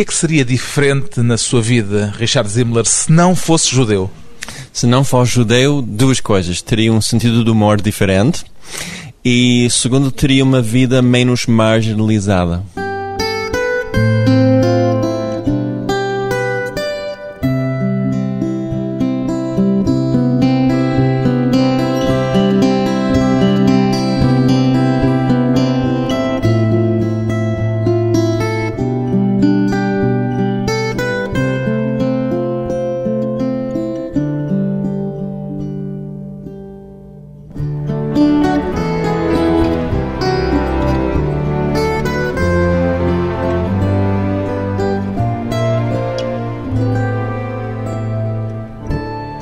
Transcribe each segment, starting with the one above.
que é que seria diferente na sua vida, Richard Zimmler, se não fosse judeu? Se não fosse judeu, duas coisas. Teria um sentido de humor diferente e, segundo, teria uma vida menos marginalizada.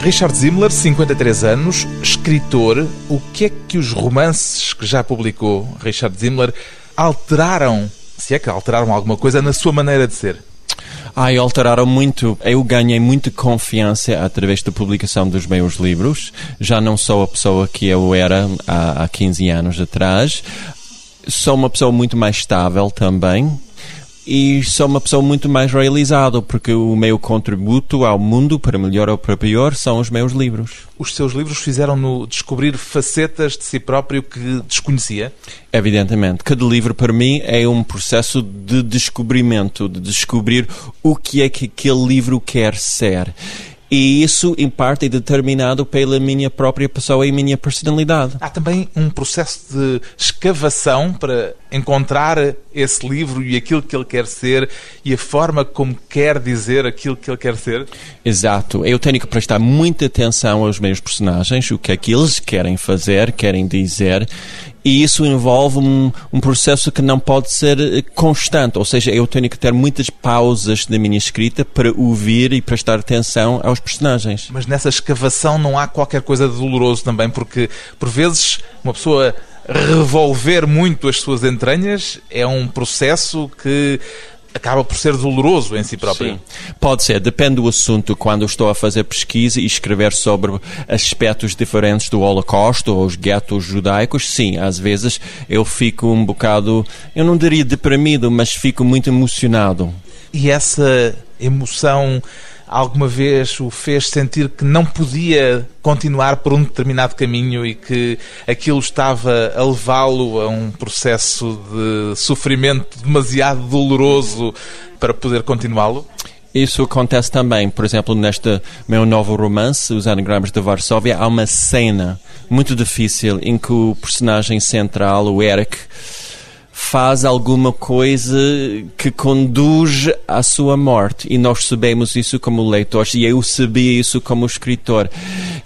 Richard Zimmler, 53 anos, escritor. O que é que os romances que já publicou Richard Zimmler alteraram, se é que alteraram alguma coisa, na sua maneira de ser? Ai, alteraram muito. Eu ganhei muita confiança através da publicação dos meus livros. Já não sou a pessoa que eu era há, há 15 anos atrás. Sou uma pessoa muito mais estável também e sou uma pessoa muito mais realizada, porque o meu contributo ao mundo, para melhor ou para pior, são os meus livros. Os seus livros fizeram-no descobrir facetas de si próprio que desconhecia? Evidentemente. Cada livro, para mim, é um processo de descobrimento, de descobrir o que é que aquele livro quer ser. E isso, em parte, é determinado pela minha própria pessoa e minha personalidade. Há também um processo de escavação para encontrar esse livro e aquilo que ele quer ser e a forma como quer dizer aquilo que ele quer ser? Exato. Eu tenho que prestar muita atenção aos meus personagens, o que é que eles querem fazer, querem dizer, e isso envolve um, um, processo que não pode ser eh, constante, ou seja, eu tenho que ter muitas pausas na minha escrita para ouvir e prestar atenção aos personagens. Mas nessa escavação não há qualquer coisa de doloroso também, porque por vezes uma pessoa revolver muito as suas entranhas é um processo que acaba por ser doloroso em si próprio. Sim, pode ser, depende do assunto. Quando estou a fazer pesquisa e escrever sobre aspectos diferentes do Holocausto ou os guetos judaicos, sim, às vezes eu fico um bocado, eu não diria deprimido, mas fico muito emocionado. E essa emoção alguma vez o fez sentir que não podia continuar por um determinado caminho e que aquilo estava a levá-lo a um processo de sofrimento demasiado doloroso para poder continuá-lo? Isso acontece também, por exemplo, neste meu novo romance, Os Anagramas de Varsóvia, há uma cena muito difícil em que o personagem central, o Eric, faz alguma coisa que conduz à sua morte. E nós sabemos isso como leitores, e eu sabia isso como escritor.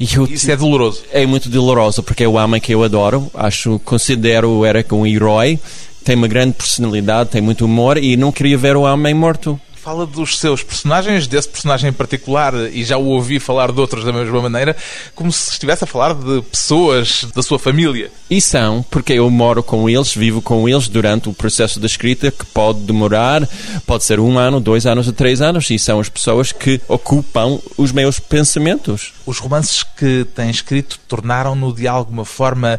Eu, isso é doloroso. É muito doloroso, porque é o homem que eu adoro. Acho, considero o Eric um herói. Tem uma grande personalidade, tem muito humor, e não queria ver o homem morto. Fala dos seus personagens, desse personagem em particular, e já o ouvi falar de outros da mesma maneira, como se estivesse a falar de pessoas da sua família. E são, porque eu moro com eles, vivo com eles durante o processo da escrita, que pode demorar, pode ser um ano, dois anos ou três anos, e são as pessoas que ocupam os meus pensamentos. Os romances que tem escrito tornaram-no de alguma forma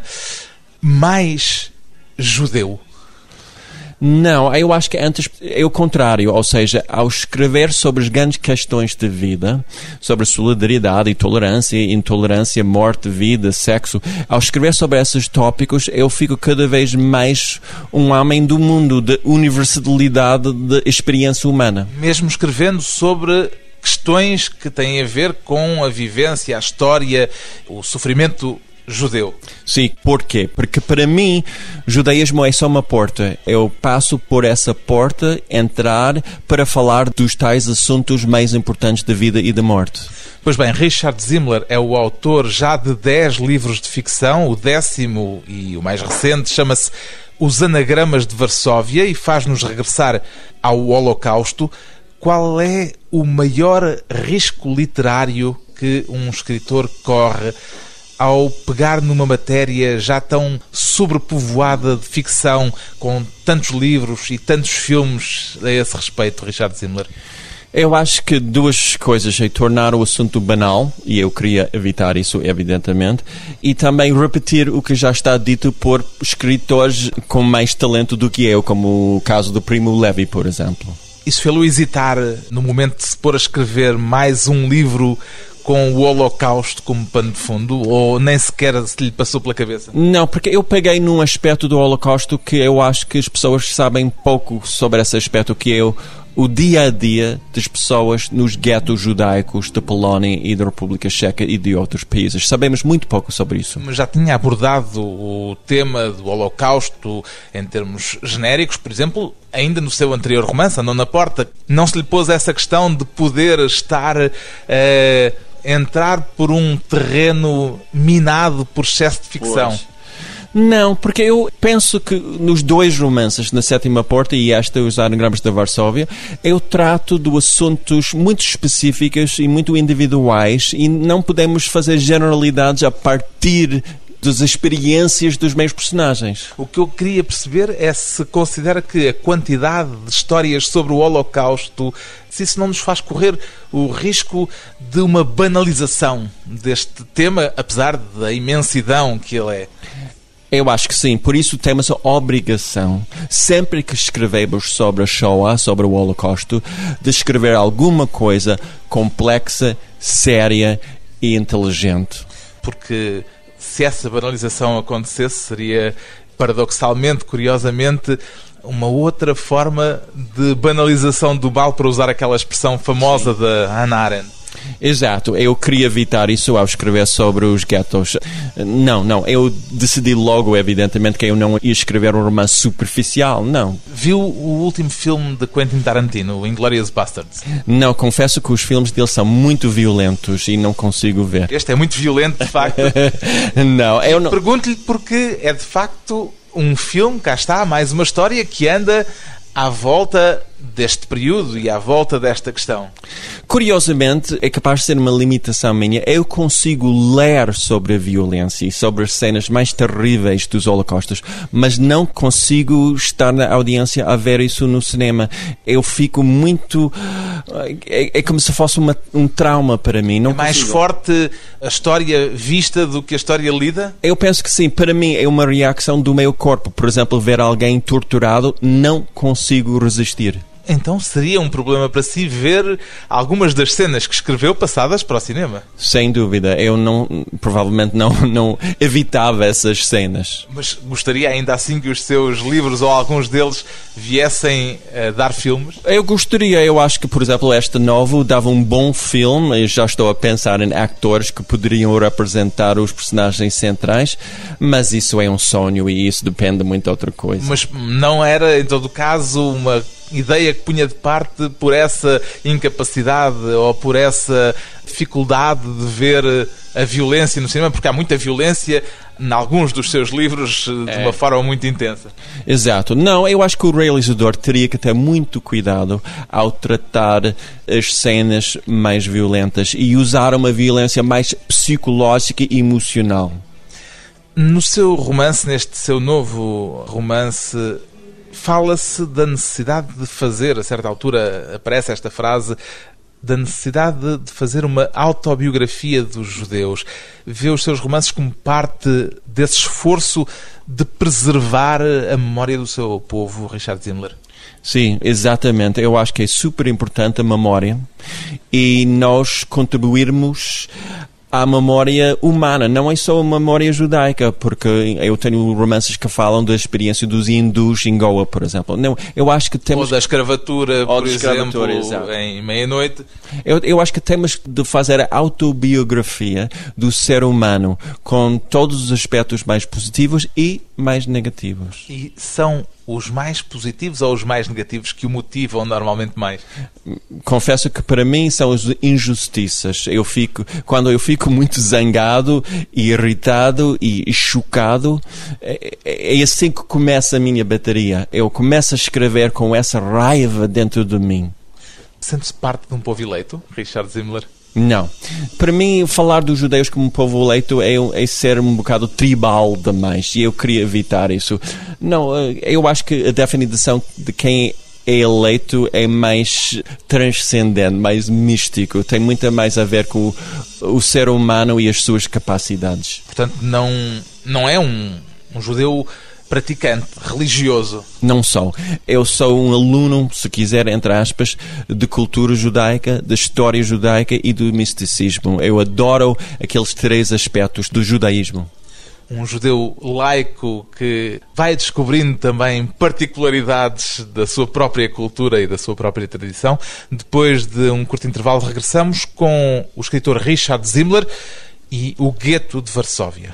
mais judeu. Não, eu acho que antes é o contrário, ou seja, ao escrever sobre as grandes questões de vida, sobre solidariedade, tolerância, intolerância, morte, vida, sexo, ao escrever sobre esses tópicos, eu fico cada vez mais um homem do mundo, de universalidade de experiência humana. Mesmo escrevendo sobre questões que têm a ver com a vivência, a história, o sofrimento judeu. Sim, porquê? Porque para mim, judaísmo é só uma porta. Eu passo por essa porta, entrar para falar dos tais assuntos mais importantes da vida e da morte. Pois bem, Richard Zimmler é o autor já de 10 livros de ficção. O décimo e o mais recente chama-se Os Anagramas de Varsóvia e faz-nos regressar ao Holocausto. Qual é o maior risco literário que um escritor corre ao pegar numa matéria já tão sobrepovoada de ficção, com tantos livros e tantos filmes a esse respeito, Richard Zimmler? Eu acho que duas coisas é tornar o assunto banal, e eu queria evitar isso, evidentemente, e também repetir o que já está dito por escritores com mais talento do que eu, como o caso do Primo Levi, por exemplo. Isso fez-lo hesitar no momento de se pôr a escrever mais um livro com o Holocausto como pano de fundo ou nem sequer se lhe passou pela cabeça? Não, porque eu peguei num aspecto do Holocausto que eu acho que as pessoas sabem pouco sobre esse aspecto, que é o, o dia a dia das pessoas nos guetos judaicos da Polónia e da República Checa e de outros países. Sabemos muito pouco sobre isso. Já tinha abordado o tema do Holocausto em termos genéricos, por exemplo, ainda no seu anterior romance, Andou na Porta. Não se lhe pôs essa questão de poder estar. Uh, entrar por um terreno minado por excesso de ficção. Pois. Não, porque eu penso que nos dois romances, na Sétima Porta e esta, Os Anagramas da Varsóvia, eu trato de assuntos muito específicos e muito individuais e não podemos fazer generalidades a partir das experiências dos meus personagens. O que eu queria perceber é se considera que a quantidade de histórias sobre o Holocausto, se isso não nos faz correr o risco de uma banalização deste tema, apesar da imensidão que ele é. Eu acho que sim, por isso temos a obrigação, sempre que escrevemos sobre a Shoah, sobre o Holocausto, de escrever alguma coisa complexa, séria e inteligente. Porque se essa banalização acontecesse, seria paradoxalmente, curiosamente, uma outra forma de banalização do mal, para usar aquela expressão famosa Sim. da Hannah Arendt. Exato, eu queria evitar isso ao escrever sobre os guetos. Não, não, eu decidi logo, evidentemente, que eu não ia escrever um romance superficial, não. Viu o último filme de Quentin Tarantino, Inglourious Basterds? Não, confesso que os filmes dele são muito violentos e não consigo ver. Este é muito violento, de facto. não, eu não... Pergunto-lhe porque é, de facto, um filme, cá está, mais uma história que anda à volta deste período e à volta desta questão. Curiosamente, é capaz de ser uma limitação minha. Eu consigo ler sobre a violência e sobre as cenas mais terríveis dos holocaustos, mas não consigo estar na audiência a ver isso no cinema. Eu fico muito. É, é como se fosse uma, um trauma para mim. Não é mais consigo. forte a história vista do que a história lida? Eu penso que sim. Para mim é uma reação do meu corpo. Por exemplo, ver alguém torturado, não consigo resistir. Então seria um problema para si ver algumas das cenas que escreveu passadas para o cinema? Sem dúvida. Eu não, provavelmente não, não evitava essas cenas. Mas gostaria ainda assim que os seus livros ou alguns deles viessem a dar filmes? Eu gostaria. Eu acho que, por exemplo, este novo dava um bom filme. Eu já estou a pensar em atores que poderiam representar os personagens centrais, mas isso é um sonho e isso depende muito de outra coisa. Mas não era, em todo caso, uma ideia que punha de parte por essa incapacidade ou por essa dificuldade de ver a violência no cinema, porque há muita violência em alguns dos seus livros de é. uma forma muito intensa. Exato. Não, eu acho que o realizador teria que ter muito cuidado ao tratar as cenas mais violentas e usar uma violência mais psicológica e emocional. No seu romance, neste seu novo romance, fala-se da necessidade de fazer, a certa altura aparece esta frase, da necessidade de fazer uma autobiografia dos judeus. Vê os seus romances como parte desse esforço de preservar a memória do seu povo, Richard Zimmler? Sim, exatamente. Eu acho que é super importante a memória e nós contribuirmos à memória humana, não é só a memória judaica, porque eu tenho romances que falam da experiência dos hindus em Goa, por exemplo. Não, eu acho que temos... Ou da escravatura, Ou por exemplo, em meia-noite. Eu, eu acho que temos de fazer a autobiografia do ser humano com todos os aspectos mais positivos e mais negativos. E são os mais positivos ou os mais negativos que o motivam normalmente mais? Confesso que para mim são as injustiças. Eu fico, quando eu fico muito zangado irritado e, chocado, é, é, é assim que começa a minha bateria. Eu começo a escrever com essa raiva dentro de mim. Sente-se parte de um povo eleito, Richard Zimmler? Não. Para mim, falar dos judeus como povo eleito é, é, ser um bocado tribal demais e eu queria evitar isso. Não, eh, eu acho que a definição de quem é eleito é mais transcendente, mais místico, tem muito mais a ver com o, o ser humano e as suas capacidades. Portanto, não, não é um, um judeu praticante, religioso. Não sou. Eu sou um aluno, se quiser, entre aspas, de cultura judaica, da história judaica e do misticismo. Eu adoro aqueles três aspectos do judaísmo um judeu laico que vai descobrindo também particularidades da sua própria cultura e da sua própria tradição. Depois de um curto intervalo, regressamos com o escritor Richard Zimmler e o Gueto de Varsóvia.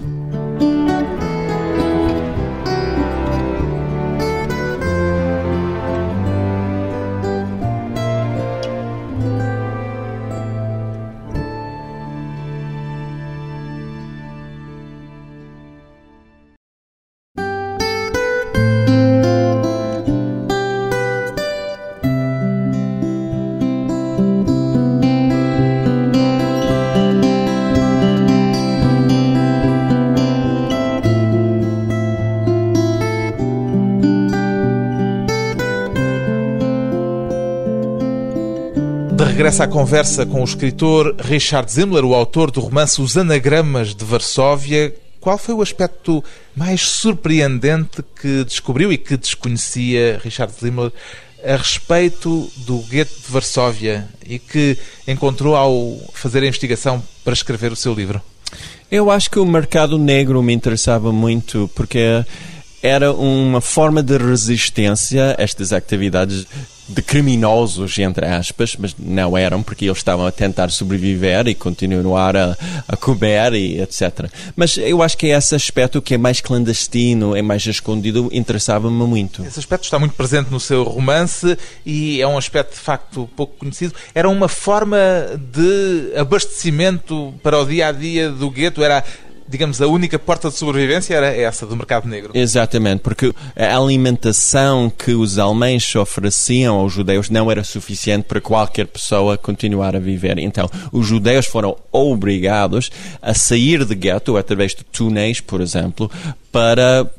Regressa à conversa com o escritor Richard Zimmler, o autor do romance Os Anagramas de Varsóvia. Qual foi o aspecto mais surpreendente que descobriu e que desconhecia Richard Zimmler a respeito do gueto de Varsóvia e que encontrou ao fazer a investigação para escrever o seu livro? Eu acho que o mercado negro me interessava muito porque era uma forma de resistência a estas atividades de criminosos, entre aspas, mas não eram, porque eles estavam a tentar sobreviver e continuar a, a comer e etc. Mas eu acho que é esse aspecto que é mais clandestino, é mais escondido, interessava-me muito. Esse aspecto está muito presente no seu romance e é um aspecto de facto pouco conhecido. Era uma forma de abastecimento para o dia a dia do gueto, era digamos, a única porta de sobrevivência era essa do mercado negro. Exatamente, porque a alimentação que os alemães ofereciam aos judeus não era suficiente para qualquer pessoa continuar a viver. Então, os judeus foram obrigados a sair de gueto através de túneis, por exemplo, para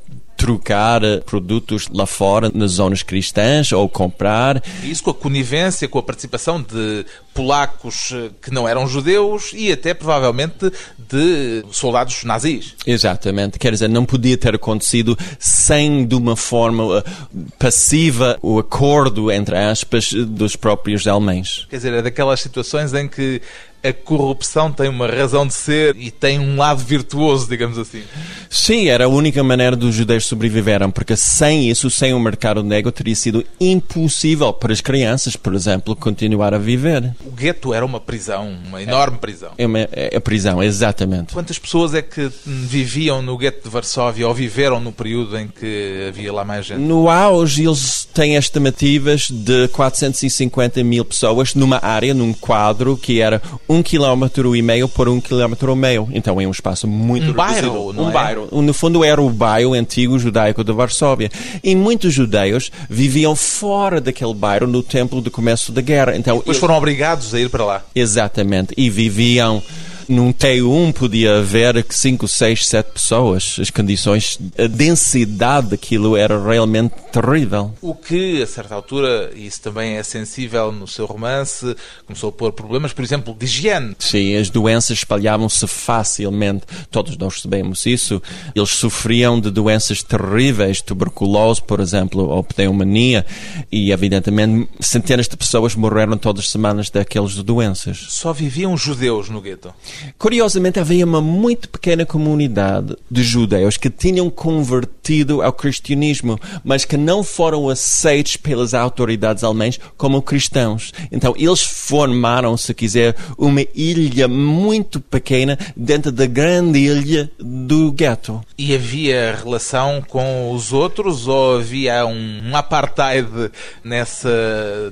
trocar eh, produtos lá fora nas zonas cristãs ou comprar. Isso com a conivência, com a participação de polacos eh, que não eram judeus e até provavelmente de soldados nazis. Exatamente, quer dizer, não podia ter acontecido sem de uma forma eh, passiva o acordo, entre aspas, dos próprios alemães. Quer dizer, é daquelas situações em que a corrupção tem uma razão de ser e tem um lado virtuoso, digamos assim. Sim, era a única maneira dos judeus sobreviverem, porque sem isso, sem o mercado negro, teria sido impossível para as crianças, por exemplo, continuar a viver. O gueto era uma prisão, uma enorme prisão. É uma é prisão, exatamente. Quantas pessoas é que viviam no gueto de Varsóvia ou viveram no período em que havia lá mais gente? No auge, eles têm estimativas de 450 mil pessoas numa área, num quadro que era um quilómetro e meio por um quilómetro e meio. Então é um espaço muito um bairro, não um é? bairro. No fundo era o bairro antigo judaico de Varsóvia. E muitos judeus viviam fora daquele bairro no tempo do começo da guerra. Então depois eles... foram obrigados a ir para lá. Exatamente. E viviam num T1 podia haver 5, 6, 7 pessoas. As condições, a densidade daquilo era realmente terrível. O que, a certa altura, e isso também é sensível no seu romance, começou a pôr problemas, por exemplo, de higiene. Sim, as doenças espalhavam-se facilmente. Todos nós sabemos isso. Eles sofriam de doenças terríveis, tuberculose, por exemplo, ou pneumonia, e evidentemente centenas de pessoas morreram todas as semanas daquelas doenças. Só viviam judeus no gueto? Curiosamente, havia uma muito pequena comunidade de judeus que tinham convertido ao cristianismo, mas que não foram aceitos pelas autoridades alemãs como cristãos. Então, eles formaram, se quiser, uma ilha muito pequena dentro da grande ilha do gueto. E havia relação com os outros ou havia um apartheid nessa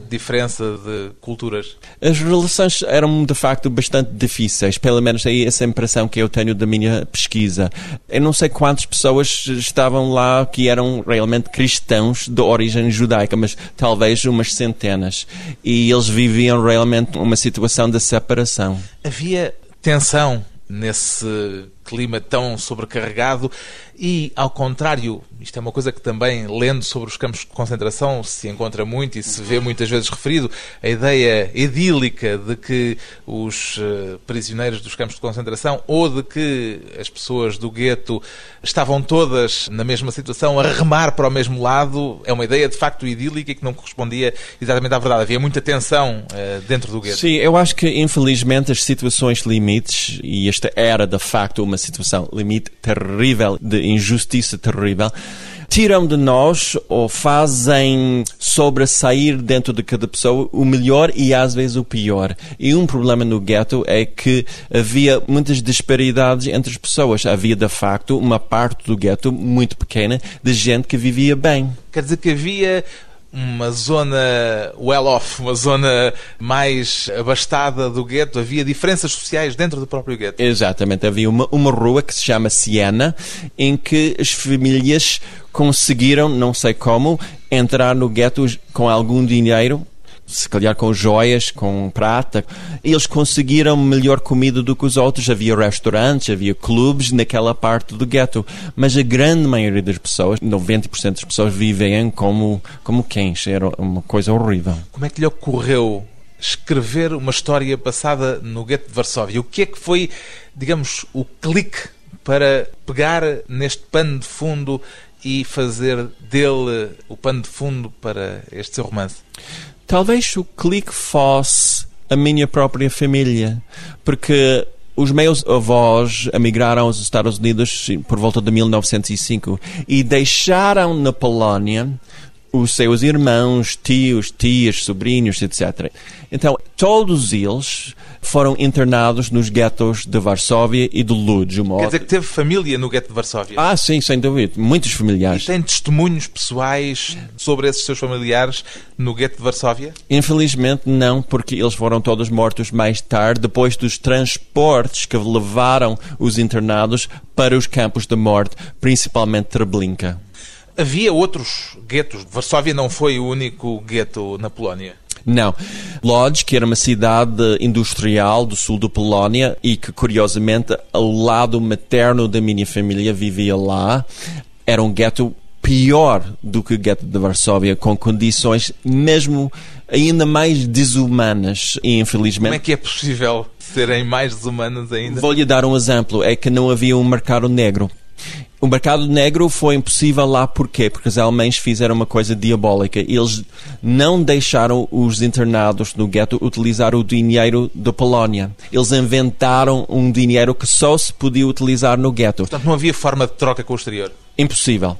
diferença de culturas? As relações eram, de facto, bastante difíceis pelo menos é essa impressão que eu tenho da minha pesquisa. Eu não sei quantas pessoas estavam lá que eram realmente cristãos de origem judaica, mas talvez umas centenas. E eles viviam realmente uma situação de separação. Havia tensão nesse clima tão sobrecarregado e, ao contrário, isto é uma coisa que também, lendo sobre os campos de concentração, se encontra muito e se vê muitas vezes referido, a ideia idílica de que os uh, prisioneiros dos campos de concentração ou de que as pessoas do gueto estavam todas na mesma situação, a remar para o mesmo lado, é uma ideia de facto idílica e que não correspondia exatamente à verdade. Havia muita tensão uh, dentro do gueto. Sim, eu acho que, infelizmente, as situações limites, e esta era de facto uma situação limite terrível de injustiça terrível, tiram de nós ou fazem sobressair dentro de cada pessoa o melhor e às vezes o pior. E um problema no gueto é que havia muitas disparidades entre as pessoas. Havia de facto uma parte do gueto muito pequena de gente que vivia bem. Quer dizer que havia uma zona well-off, uma zona mais abastada do gueto. Havia diferenças sociais dentro do próprio gueto. Exatamente. Havia uma, uma rua que se chama Siena, em que as famílias conseguiram, não sei como, entrar no gueto com algum dinheiro se calhar com joias, com prata. Eles conseguiram melhor comida do que os outros. Havia restaurantes, havia clubes naquela parte do gueto. Mas a grande maioria das pessoas, 90% das pessoas, vivem como, como cães. Era uma coisa horrível. Como é que lhe ocorreu escrever uma história passada no gueto de Varsóvia? O que é que foi, digamos, o clique para pegar neste pano de fundo e fazer dele o pano de fundo para este seu romance? Talvez o clique fosse a minha própria família, porque os meus avós emigraram aos Estados Unidos por volta de 1905 e deixaram na Polónia os seus irmãos, tios, tias, sobrinhos, etc. Então, todos eles foram internados nos guetos de Varsóvia e de Lodz. Quer dizer que teve família no gueto de Varsóvia? Ah, sim, sem dúvida. Muitos familiares. E tem testemunhos pessoais sobre esses seus familiares no gueto de Varsóvia? Infelizmente não, porque eles foram todos mortos mais tarde, depois dos transportes que levaram os internados para os campos de morte, principalmente Treblinka. Havia outros guetos. Varsóvia não foi o único gueto na Polónia. Não. Lodz, que era uma cidade industrial do sul da Polónia e que, curiosamente, ao lado materno da minha família vivia lá, era um gueto pior do que o gueto de Varsóvia, com condições mesmo ainda mais desumanas e infelizmente... Como é que é possível serem mais desumanas ainda? Vou-lhe dar um exemplo, é que não havia um mercado negro. O mercado negro foi impossível lá porquê? Porque os alemães fizeram uma coisa diabólica. Eles não deixaram os internados no gueto utilizar o dinheiro da Polónia. Eles inventaram um dinheiro que só se podia utilizar no gueto. Portanto, não havia forma de troca com o exterior? Impossível.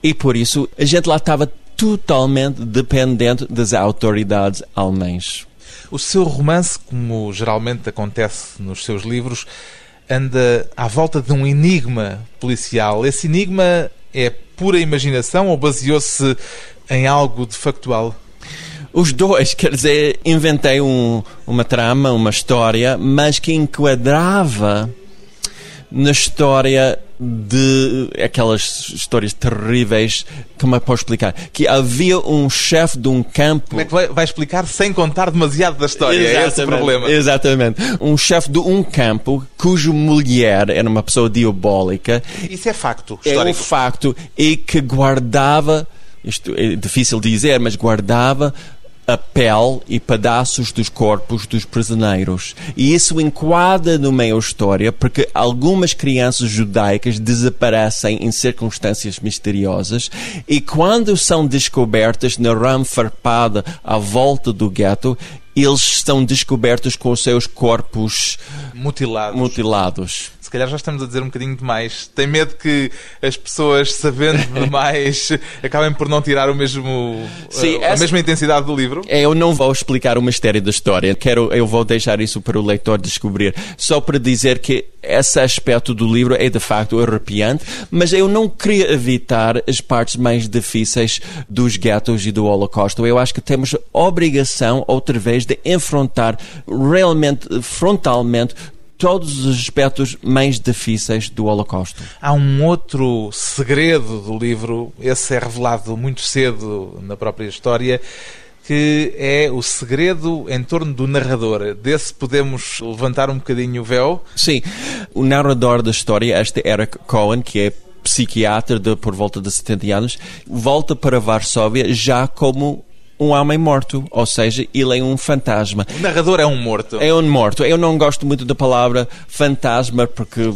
E por isso a gente lá estava totalmente dependente das autoridades alemãs. O seu romance, como geralmente acontece nos seus livros, anda à volta de um enigma policial. Esse enigma é pura imaginação ou baseou-se em algo de factual? Os dois, quer dizer, inventei um, uma trama, uma história, mas que enquadrava na história de aquelas histórias terríveis, como é que posso explicar? Que havia um chefe de um campo. Como é que vai, vai, explicar sem contar demasiado da história? Exatamente, é esse o problema. Exatamente. Um chefe de um campo cuja mulher era uma pessoa diabólica. Isso é facto. Histórico. É um facto. E que guardava isto é difícil dizer, mas guardava a pele e pedaços dos corpos dos prisioneiros. E isso enquadra no meio história porque algumas crianças judaicas desaparecem em circunstâncias misteriosas e quando são descobertas na rama farpada à volta do gueto, eles estão descobertos com os seus corpos mutilados. mutilados calhar já estamos a dizer um bocadinho demais. Tem medo que as pessoas, sabendo demais, acabem por não tirar o mesmo, Sim, a, essa... mesma intensidade do livro? É, eu não vou explicar o mistério da história. Quero, eu vou deixar isso para o leitor descobrir. Só para dizer que esse aspecto do livro é de facto arrepiante, mas eu não queria evitar as partes mais difíceis dos guetos e do Holocausto. Eu acho que temos obrigação, outra vez, de enfrentar realmente, frontalmente, todos os aspectos mais difíceis do Holocausto. Há um outro segredo do livro, esse é revelado muito cedo na própria história, que é o segredo em torno do narrador. Desse podemos levantar um bocadinho o véu? Sim. O narrador da história, este Eric Cohen, que é psiquiatra de, por volta de 70 anos, volta para Varsóvia já como um homem morto, ou seja, ele é um fantasma. O narrador é um morto. É um morto. Eu não gosto muito da palavra fantasma porque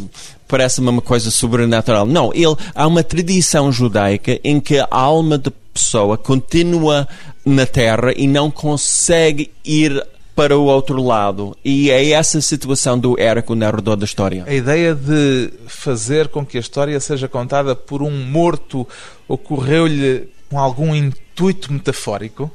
parece-me uma coisa sobrenatural. Não, ele há uma tradição judaica em que a alma da pessoa continua na terra e não consegue ir para o outro lado. E é essa situação do Eric, o narrador da história. A ideia de fazer com que a história seja contada por um morto ocorreu-lhe com algum intuito metafórico?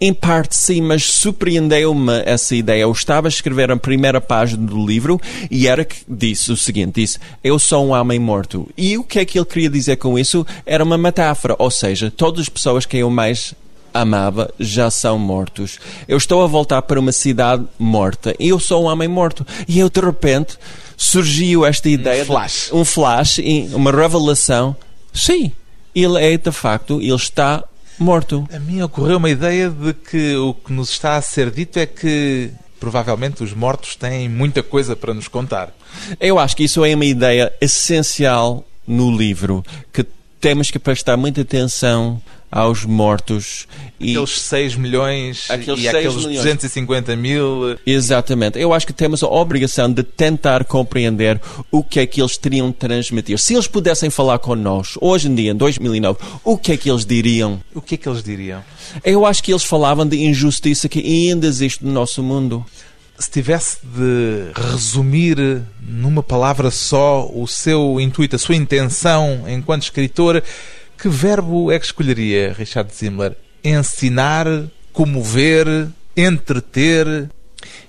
Em parte sim, mas surpreendeu-me essa ideia. Eu estava a escrever a primeira página do livro e Eric disse o seguinte: disse, Eu sou um homem morto. E o que é que ele queria dizer com isso? Era uma metáfora, ou seja, todas as pessoas que eu mais amava já são mortos. Eu estou a voltar para uma cidade morta e eu sou um homem morto. E eu de repente surgiu esta ideia, um flash, de, um flash, uma revelação. Sim, ele é de facto, ele está morto. A mim ocorreu uma ideia de que o que nos está a ser dito é que provavelmente os mortos têm muita coisa para nos contar. Eu acho que isso é uma ideia essencial no livro, que temos que prestar muita atenção aos mortos. E aqueles 6 milhões aqueles e 6 aqueles milhões. 250 mil. Exatamente. Eu acho que temos a obrigação de tentar compreender o que é que eles teriam de transmitir. Se eles pudessem falar connosco, hoje em dia, em 2009, o que é que eles diriam? O que é que eles diriam? Eu acho que eles falavam de injustiça que ainda existe no nosso mundo. Se tivesse de resumir numa palavra só o seu intuito, a sua intenção enquanto escritor, que verbo é que escolheria, Richard Zimler? Ensinar, comover, entreter?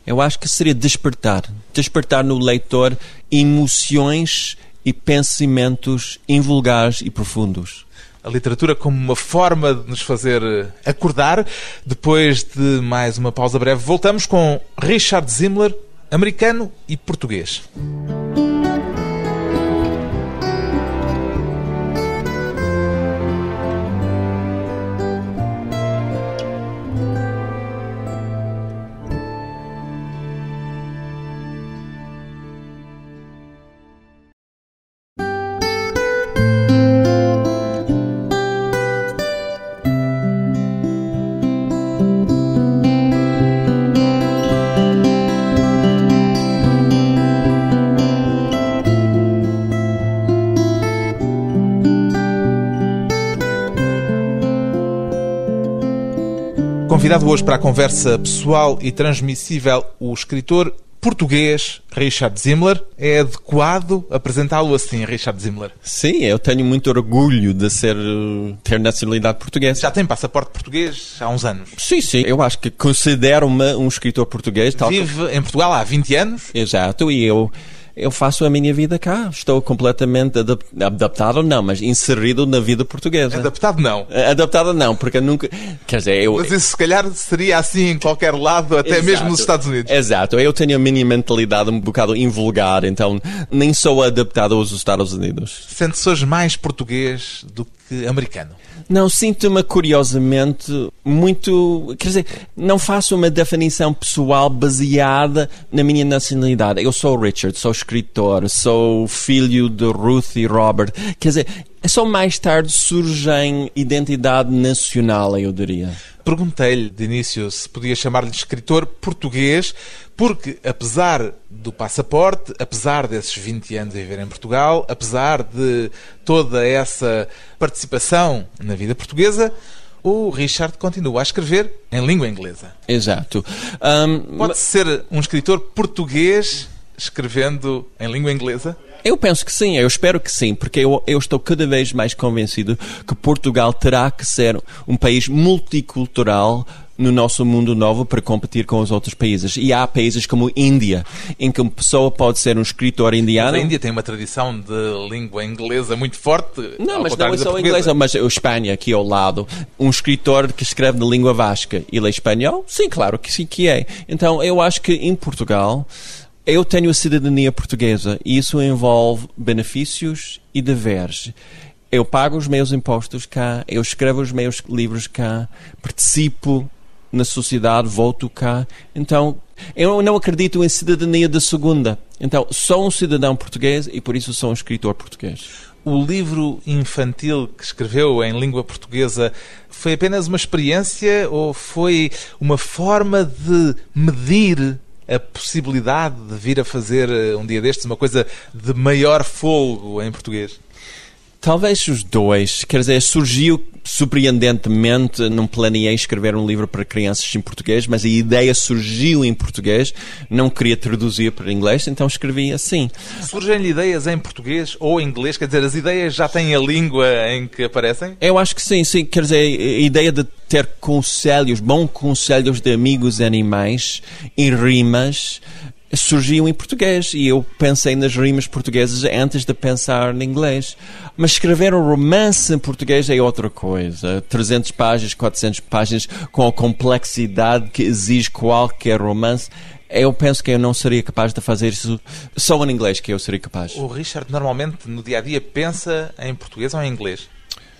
Eu acho que seria despertar. Despertar no leitor emoções e pensamentos invulgares e profundos. A literatura como uma forma de nos fazer acordar. Depois de mais uma pausa breve, voltamos com Richard Zimler, americano e português. Convidado hoje para a conversa pessoal e transmissível, o escritor português Richard Zimler. É adequado apresentá-lo assim, Richard Zimler? Sim, eu tenho muito orgulho de ser ter nacionalidade portuguesa. Já tem passaporte português há uns anos? Sim, sim. Eu acho que considero-me um escritor português. Vive em Portugal há 20 anos? Exato, e eu eu faço a minha vida cá. Estou completamente adap adaptado, não, mas inserido na vida portuguesa. Adaptado não. Adaptado não, porque nunca. Quer dizer, eu. Mas isso se calhar seria assim em qualquer lado, até Exato. mesmo nos Estados Unidos. Exato. Eu tenho a minha mentalidade um bocado invulgar, então nem sou adaptado aos Estados Unidos. Sente-se hoje mais português do que americano? Não, sinto-me curiosamente muito. Quer dizer, não faço uma definição pessoal baseada na minha nacionalidade. Eu sou Richard, sou escritor, sou filho de Ruth e Robert. Quer dizer, só mais tarde surgem identidade nacional, eu diria. Perguntei-lhe de início se podia chamar-lhe escritor português, porque apesar do passaporte, apesar desses 20 anos a viver em Portugal, apesar de toda essa participação na vida portuguesa, o Richard continua a escrever em língua inglesa. Exato. Um, Pode ser um escritor português escrevendo em língua inglesa? Eu penso que sim, eu espero que sim, porque eu, eu, estou cada vez mais convencido que Portugal terá que ser um país multicultural no nosso mundo novo para competir com os outros países. E há países como Índia, em que uma pessoa pode ser um escritor indiano. Mas a Índia tem uma tradição de língua inglesa muito forte. Não, mas não é só inglesa, mas a Espanha, aqui ao lado, um escritor que escreve na língua vasca, ele é espanhol? Sim, claro que sim que é. Então eu acho que em Portugal eu tenho a cidadania portuguesa e isso envolve benefícios e deveres. Eu pago os meus impostos cá, eu escrevo os meus livros cá, participo na sociedade, volto cá. Então, eu não acredito em cidadania de segunda. Então, sou um cidadão português e por isso sou um escritor português. O livro infantil que escreveu em língua portuguesa foi apenas uma experiência ou foi uma forma de medir a possibilidade de vir a fazer eh, um dia destes uma coisa de maior folgo em português? Talvez os dois. Quer dizer, surgiu surpreendentemente, não planeei escrever um livro para crianças em português, mas a ideia surgiu em português, não queria traduzir para inglês, então escrevi assim. Surgem-lhe ideias em português ou em inglês? Quer dizer, as ideias já têm a língua em que aparecem? Eu acho que sim, sim. Quer dizer, a ideia de ter conselhos, bons conselhos de amigos animais em rimas, surgiu em português e eu pensei nas rimas portuguesas antes de pensar em inglês. Mas escrever um romance em português é outra coisa. 300 páginas, 400 páginas, com a complexidade que exige qualquer romance. Eu penso que eu não seria capaz de fazer isso só em inglês, que eu seria capaz. O Richard normalmente no dia a dia pensa em português ou em inglês?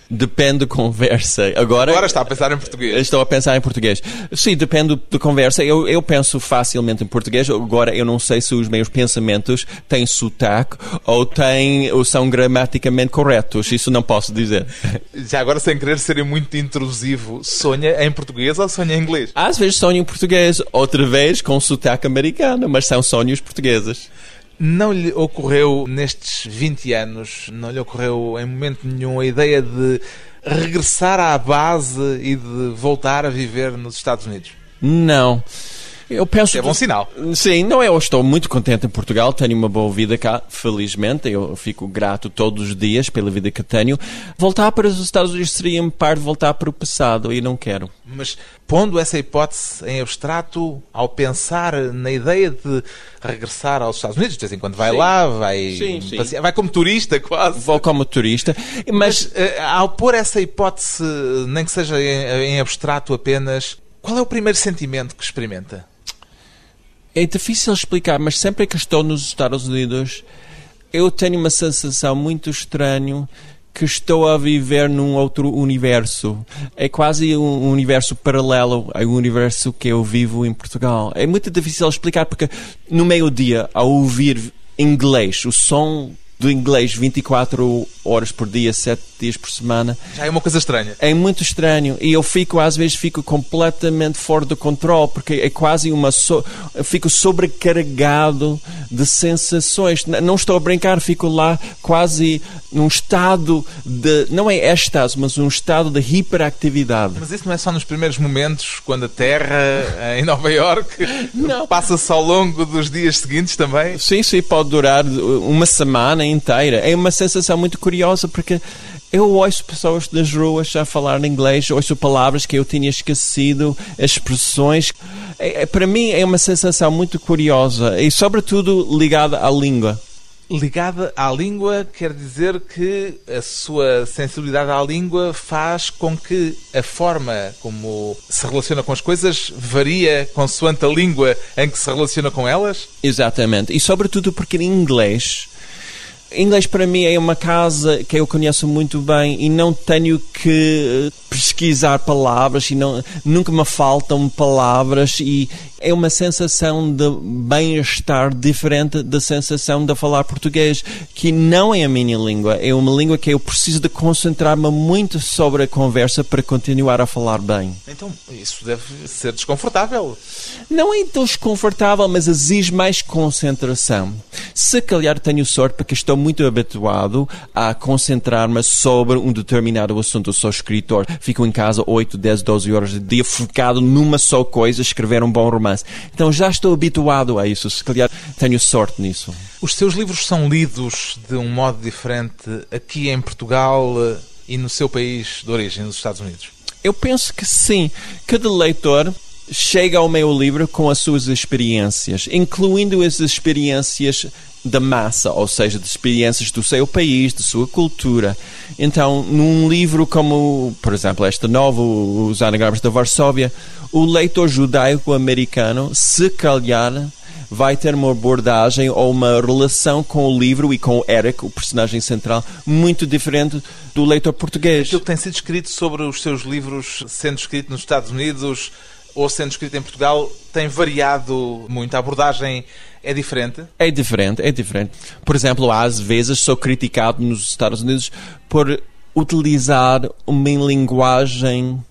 Depende da conversa. Agora, Agora está a pensar em português. Estou a pensar em português. Sim, depende da conversa. Eu, eu penso facilmente em português. Agora, eu não sei se os meus pensamentos têm sotaque ou, têm, ou são gramaticamente corretos. Isso não posso dizer. Já agora, sem querer ser muito intrusivo, sonha em português ou sonha em inglês? Às vezes sonho em português, outra vez com sotaque americano, mas são sonhos portugueses. Não lhe ocorreu nestes 20 anos, não lhe ocorreu em momento nenhum a ideia de regressar à base e de voltar a viver nos Estados Unidos? Não. Eu penso. É bom sinal. Sim, não, eu estou muito contente em Portugal, tenho uma boa vida cá, felizmente. Eu fico grato todos os dias pela vida que tenho. Voltar para os Estados Unidos seria em parte voltar para o passado e não quero. Mas pondo essa hipótese em abstrato, ao pensar na ideia de regressar aos Estados Unidos, de vez em quando vai sim. lá, vai, sim, sim. Passear, vai como turista quase. Vou como turista, mas, mas uh, ao pôr essa hipótese, nem que seja em, em abstrato apenas, qual é o primeiro sentimento que experimenta? É difícil explicar, mas sempre que estou nos Estados Unidos, eu tenho uma sensação muito estranha que estou a viver num outro universo. É quase um universo paralelo ao universo que eu vivo em Portugal. É muito difícil explicar porque no meio-dia, ao ouvir inglês, o som do inglês 24 horas por dia, 7 dias por semana. Já é uma coisa estranha. É muito estranho. E eu fico, às vezes, fico completamente fora do controle, porque é quase uma. So... Fico sobrecarregado de sensações. Não estou a brincar, fico lá quase num estado de. Não é êxtase, mas um estado de hiperatividade. Mas isso não é só nos primeiros momentos, quando a Terra, em Nova Iorque, passa-se ao longo dos dias seguintes também? Sim, sim, pode durar uma semana inteira. É uma sensação muito curiosa porque eu ouço pessoas nas ruas a falar inglês, ouço palavras que eu tinha esquecido, expressões. É, para mim é uma sensação muito curiosa e, sobretudo, ligada à língua. Ligada à língua quer dizer que a sua sensibilidade à língua faz com que a forma como se relaciona com as coisas varia consoante a língua em que se relaciona com elas? Exatamente. E, sobretudo, porque em inglês Inglês para mim é uma casa que eu conheço muito bem e não tenho que pesquisar palavras e não, nunca me faltam palavras e é uma sensação de bem-estar diferente da sensação de falar português, que não é a minha língua, é uma língua que eu preciso de concentrar-me muito sobre a conversa para continuar a falar bem. Então, isso deve ser desconfortável. Não é desconfortável, mas exige mais concentração. Se calhar tenho sorte porque estou muito habituado a concentrar-me sobre um determinado assunto. Eu sou escritor, fico em casa 8, 10, 12 horas de dia focado numa só coisa, escrever um bom romance. Então já estou habituado a isso, se calhar tenho sorte nisso. Os seus livros são lidos de um modo diferente aqui em Portugal eh, e no seu país de origem, nos Estados Unidos? Eu penso que sim. Cada leitor chega ao meu livro com as suas experiências, incluindo as experiências da massa, ou seja, de experiências do seu país, de sua cultura. Então, num livro como, por exemplo, este novo, Os Anagramas da Varsóvia, o leitor judaico-americano, se calhar, vai ter uma abordagem ou uma relação com o livro e com o Eric, o personagem central, muito diferente do leitor português. Aquilo que tem sido escrito sobre os seus livros, sendo escrito nos Estados Unidos, ou sendo escrito em Portugal, tem variado muito? A abordagem é diferente? É diferente, é diferente. Por exemplo, às vezes sou criticado nos Estados Unidos por utilizar uma linguagem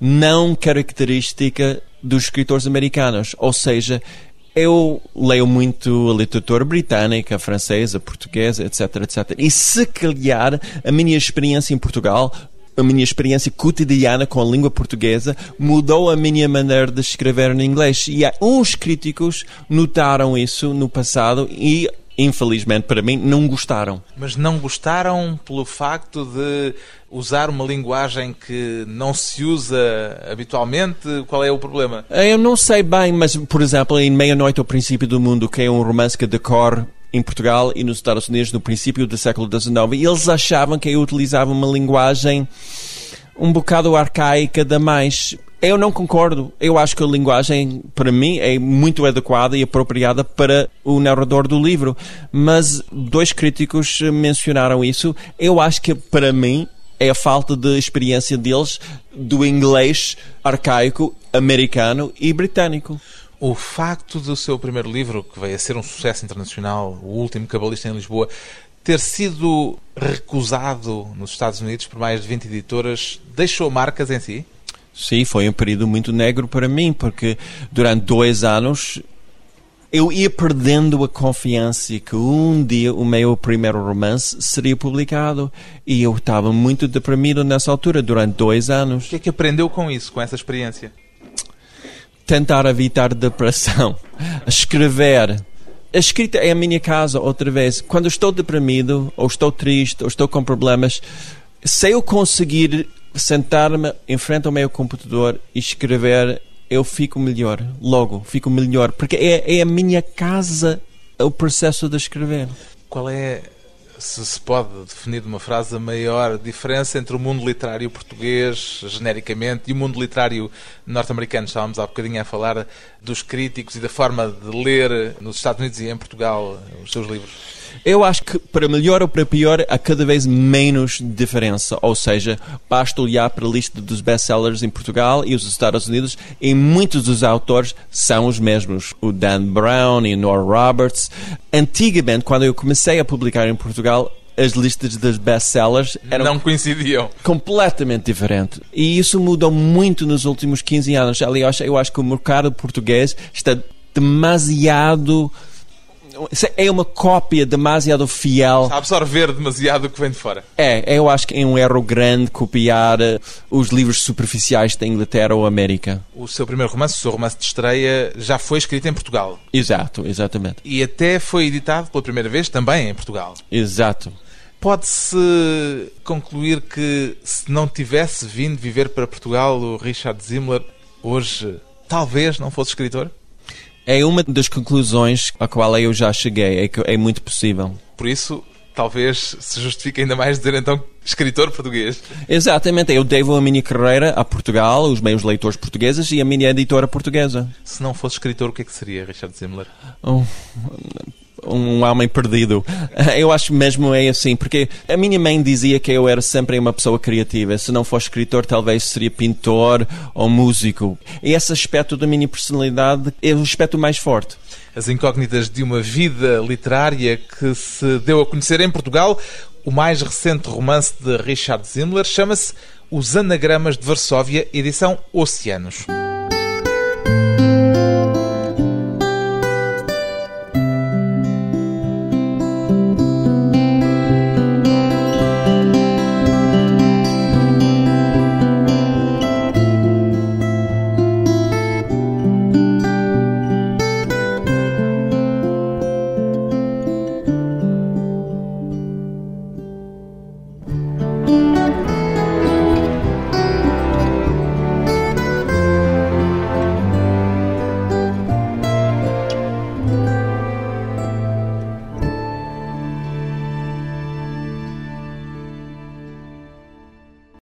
não característica dos escritores americanos. Ou seja, eu leio muito a literatura britânica, francesa, portuguesa, etc, etc. E se calhar a minha experiência em Portugal a minha experiência cotidiana com a língua portuguesa mudou a minha maneira de escrever em inglês. E uns críticos notaram isso no passado e infelizmente para mim, não gostaram. Mas não gostaram pelo facto de usar uma linguagem que não se usa habitualmente? Qual é o problema? Eu não sei bem, mas, por exemplo, em Meia-Noite ao Princípio do Mundo, que é um romance que decorre em Portugal e nos Estados Unidos no princípio do século XIX, eles achavam que eu utilizava uma linguagem um bocado arcaica demais. Eu não concordo. Eu acho que a linguagem, para mim, é muito adequada e apropriada para o narrador do livro. Mas dois críticos mencionaram isso. Eu acho que, para mim, é a falta de experiência deles do inglês arcaico, americano e britânico. O facto do seu primeiro livro, que veio a ser um sucesso internacional, O Último Cabalista em Lisboa, ter sido recusado nos Estados Unidos por mais de 20 editoras, deixou marcas em si? Sim, foi um período muito negro para mim, porque durante dois anos eu ia perdendo a confiança que um dia o meu primeiro romance seria publicado e eu estava muito deprimido nessa altura durante dois anos. O que é que aprendeu com isso, com essa experiência? Tentar evitar depressão, escrever. A escrita é a minha casa, outra vez. Quando estou deprimido, ou estou triste, ou estou com problemas, se eu conseguir sentar-me em frente ao meu computador e escrever, eu fico melhor. Logo, fico melhor. Porque é, é a minha casa o processo de escrever. Qual é, se se pode definir de uma frase, a maior diferença entre o mundo literário português, genericamente, e o mundo literário norte-americano? Estávamos há bocadinho a falar dos críticos e da forma de ler nos Estados Unidos e em Portugal os seus livros. Eu acho que para melhor ou para pior há cada vez menos diferença. Ou seja, basta olhar para a lista dos best-sellers em Portugal e os Estados Unidos e muitos dos autores são os mesmos. O Dan Brown e Nora Roberts. Antigamente, quando eu comecei a publicar em Portugal, as listas das best-sellers eram não coincidiam. Completamente diferente. E isso mudou muito nos últimos 15 anos. Aliás, eu acho que o mercado português está demasiado é uma cópia demasiado fiel. Está a absorver demasiado o que vem de fora. É, eu acho que é um erro grande copiar eh, os livros superficiais da Inglaterra ou América. O seu primeiro romance, o seu romance de estreia, já foi escrito em Portugal. Exato, exatamente. E até foi editado pela primeira vez também em Portugal. Exato. Pode-se concluir que se não tivesse vindo viver para Portugal o Richard Zimmler, hoje talvez não fosse escritor? É uma das conclusões a qual eu já cheguei, é que é muito possível. Por isso, talvez se justifique ainda mais dizer então escritor português. Exatamente, eu devo a minha carreira a Portugal, os meus leitores portugueses e a minha editora portuguesa. Se não fosse escritor, o que é que seria Richard Zimmler? Oh, um homem perdido. Eu acho mesmo é assim, porque a minha mãe dizia que eu era sempre uma pessoa criativa. Se não fosse escritor, talvez seria pintor ou músico. E esse aspecto da minha personalidade é o aspecto mais forte. As incógnitas de uma vida literária que se deu a conhecer em Portugal. O mais recente romance de Richard Zimmler chama-se Os Anagramas de Varsóvia, edição Oceanos.